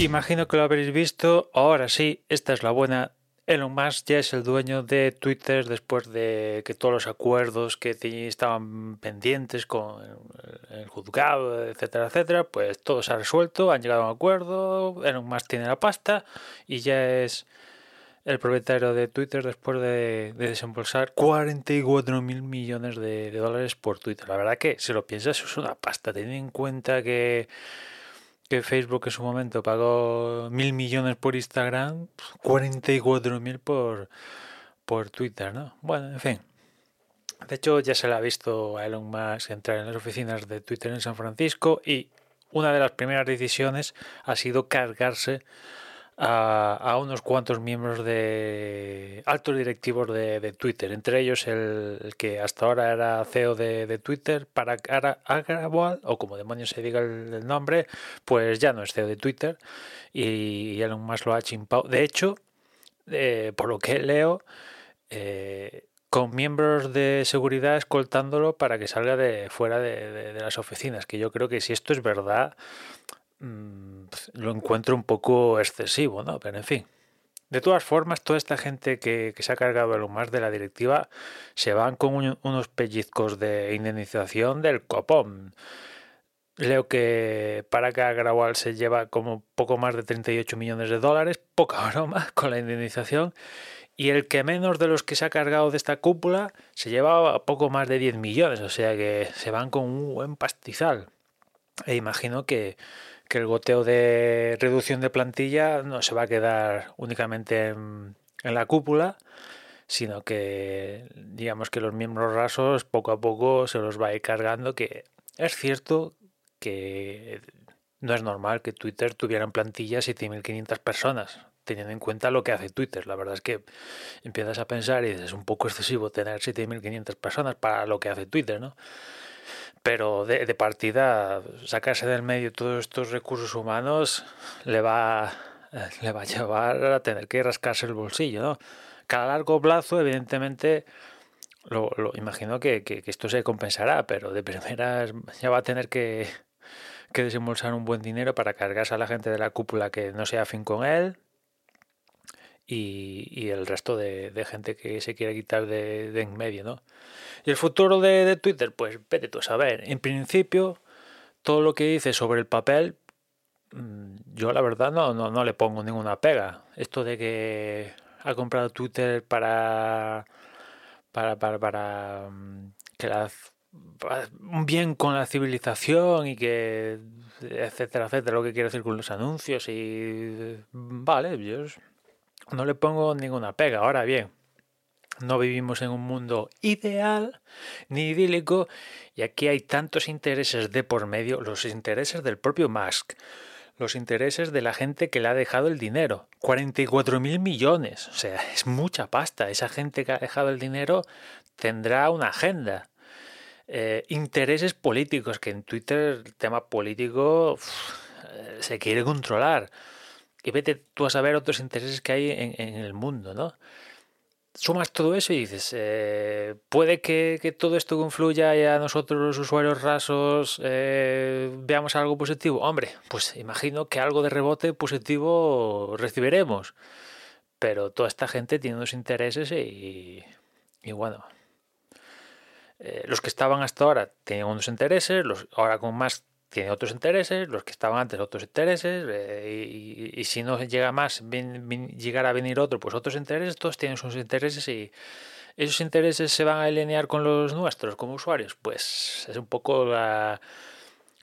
Imagino que lo habréis visto. Ahora sí, esta es la buena. Elon Musk ya es el dueño de Twitter después de que todos los acuerdos que estaban pendientes con el juzgado, etcétera, etcétera, pues todo se ha resuelto, han llegado a un acuerdo, Elon Musk tiene la pasta y ya es el propietario de Twitter después de, desembolsar 44 mil millones de, de dólares por Twitter. La verdad que, si lo piensas, es una pasta, teniendo en cuenta que que Facebook en su momento pagó mil millones por Instagram, 44 mil por, por Twitter, ¿no? Bueno, en fin. De hecho, ya se le ha visto a Elon Musk entrar en las oficinas de Twitter en San Francisco y una de las primeras decisiones ha sido cargarse a, unos cuantos miembros de altos directivos de, Twitter, entre ellos el, que hasta ahora era CEO de, Twitter, para Agrawal, o como demonios se diga el, nombre, pues ya no es CEO de Twitter y Elon Musk lo ha chimpado. De hecho, eh, por lo que leo, eh, con miembros de seguridad escoltándolo para que salga de fuera de, las oficinas, que yo creo que si esto es verdad, Mm, pues, lo encuentro un poco excesivo, ¿no? Pero en fin. De todas formas, toda esta gente que, se ha cargado lo más de la directiva se van con unos pellizcos de indemnización del copón. Leo que para que Agrawal se lleva como poco más de 38 millones de dólares, poca broma con la indemnización. Y el que menos de los que se ha cargado de esta cúpula se lleva poco más de 10 millones, o sea que se van con un buen pastizal. E imagino que, que el goteo de reducción de plantilla no se va a quedar únicamente en, la cúpula, sino que digamos que los miembros rasos poco a poco se los va a ir cargando, que es cierto que no es normal que Twitter tuviera en plantilla 7.500 personas, teniendo en cuenta lo que hace Twitter. La verdad es que empiezas a pensar y es un poco excesivo tener 7.500 personas para lo que hace Twitter, ¿no? Pero de, partida sacarse del medio todos estos recursos humanos le va, eh, le va a llevar a tener que rascarse el bolsillo, ¿no? Cada largo plazo, evidentemente, lo, imagino que, esto se compensará, pero de primeras ya va a tener que, desembolsar un buen dinero para cargarse a la gente de la cúpula que no sea afín con él y, el resto de, gente que se quiere quitar de, en medio, ¿no? ¿Y el futuro de, Twitter? Pues vete tú a saber. En principio, todo lo que dice sobre el papel, mm, yo la verdad no, no, le pongo ninguna pega. Esto de que ha comprado Twitter para. para. para, para mm, que un bien con la civilización y que etcétera etcétera lo que quiere decir con los anuncios y vale yo no le pongo ninguna pega ahora bien no vivimos en un mundo ideal ni idílico y aquí hay tantos intereses de por medio, los intereses del propio Musk, los intereses de la gente que le ha dejado el dinero. 44 mil millones, o sea, es mucha pasta. Esa gente que ha dejado el dinero tendrá una agenda. Eh, intereses políticos, que en Twitter el tema político se quiere controlar. Y vete tú a saber otros intereses que hay en, en el mundo, ¿no? sumas todo eso y dices, eh, puede que, todo esto confluya y a nosotros los usuarios rasos eh, veamos algo positivo. Hombre, pues imagino que algo de rebote positivo recibiremos. Pero toda esta gente tiene unos intereses y, y bueno, eh, los que estaban hasta ahora tenían unos intereses, los, ahora con más tienen otros intereses, los que estaban antes otros intereses, eh, y, si no llega más, llegar a venir otro, pues otros intereses, todos tienen sus intereses y esos intereses se van a alinear con los nuestros como usuarios. Pues es un poco la,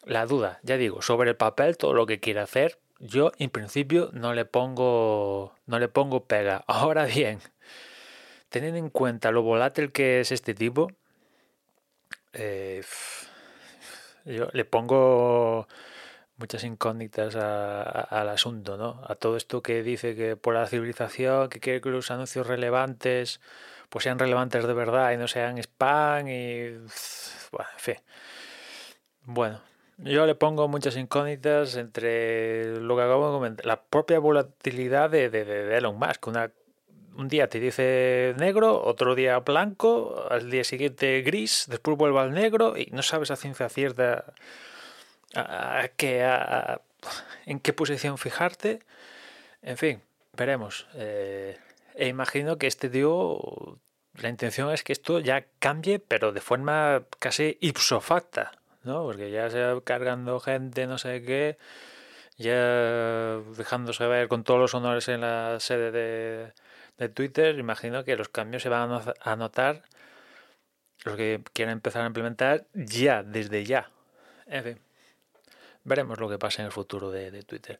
la duda. Ya digo, sobre el papel, todo lo que quiere hacer, yo en principio no le pongo, no le pongo pega. Ahora bien, teniendo en cuenta lo volátil que es este tipo, eh, yo le pongo muchas incógnitas al asunto, ¿no? A todo esto que dice que por la civilización, que quiere que los anuncios relevantes pues sean relevantes de verdad y no sean spam y... Bueno, en fin. Bueno, yo le pongo muchas incógnitas entre lo que acabo de comentar, la propia volatilidad de, de, de Elon Musk, una un día te dice negro, otro día blanco, al día siguiente gris, después vuelve al negro y no sabes a ciencia cierta a, en qué posición fijarte. En fin, veremos. Eh, e imagino que este tío, la intención es que esto ya cambie, pero de forma casi ipso facta, ¿no? Porque ya se va cargando gente, no sé qué, ya dejándose ver con todos los honores en la sede de de Twitter, imagino que los cambios se van a notar los que quieran empezar a implementar ya, desde ya. En fin, veremos lo que pasa en el futuro de, de Twitter.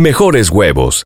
mejores huevos.